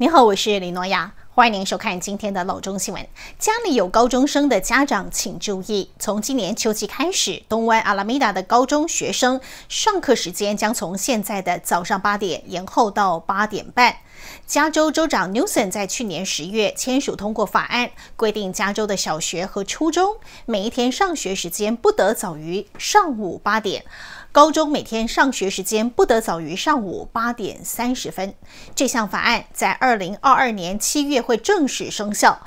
您好，我是李诺亚，欢迎您收看今天的老中新闻。家里有高中生的家长请注意，从今年秋季开始，东湾阿拉米达的高中学生上课时间将从现在的早上八点延后到八点半。加州州长 Newsom 在去年十月签署通过法案，规定加州的小学和初中每一天上学时间不得早于上午八点，高中每天上学时间不得早于上午八点三十分。这项法案在二零二二年七月会正式生效。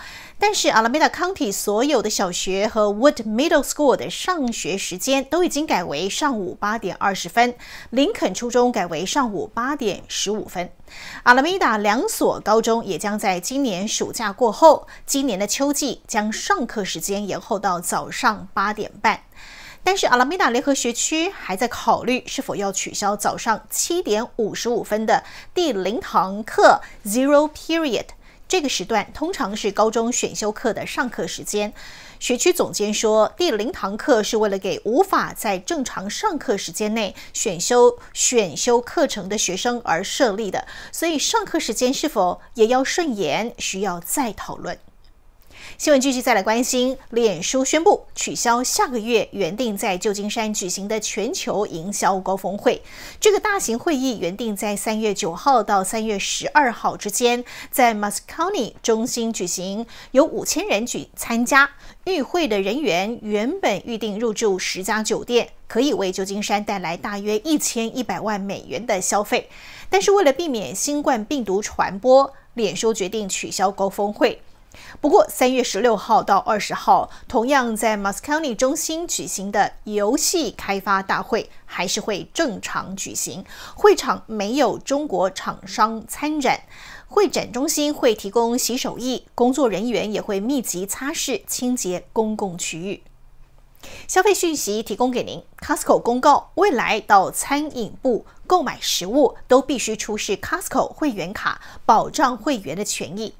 但是，Alameda County 所有的小学和 Wood Middle School 的上学时间都已经改为上午八点二十分，林肯初中改为上午八点十五分。阿拉米达两所高中也将在今年暑假过后，今年的秋季将上课时间延后到早上八点半。但是阿拉米达联合学区还在考虑是否要取消早上七点五十五分的第零堂课 Zero Period。这个时段通常是高中选修课的上课时间。学区总监说，第零堂课是为了给无法在正常上课时间内选修选修课程的学生而设立的，所以上课时间是否也要顺延，需要再讨论。新闻继续再来关心，脸书宣布取消下个月原定在旧金山举行的全球营销高峰会。这个大型会议原定在三月九号到三月十二号之间在 Moscone 中心举行，有五千人举参加。与会的人员原本预定入住十家酒店，可以为旧金山带来大约一千一百万美元的消费。但是为了避免新冠病毒传播，脸书决定取消高峰会。不过，三月十六号到二十号，同样在 Moscone 中心举行的游戏开发大会还是会正常举行。会场没有中国厂商参展，会展。中心会提供洗手液，工作人员也会密集擦拭、清洁公共区域。消费讯息提供给您：Costco 公告，未来到餐饮部购买食物都必须出示 Costco 会员卡，保障会员的权益。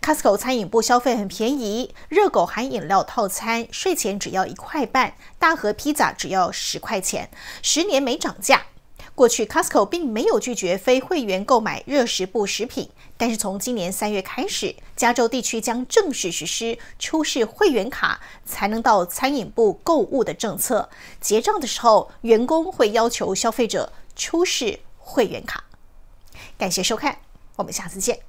Costco 餐饮部消费很便宜，热狗含饮料套餐税前只要一块半，大盒披萨只要十块钱，十年没涨价。过去 Costco 并没有拒绝非会员购买热食部食品，但是从今年三月开始，加州地区将正式实施出示会员卡才能到餐饮部购物的政策。结账的时候，员工会要求消费者出示会员卡。感谢收看，我们下次见。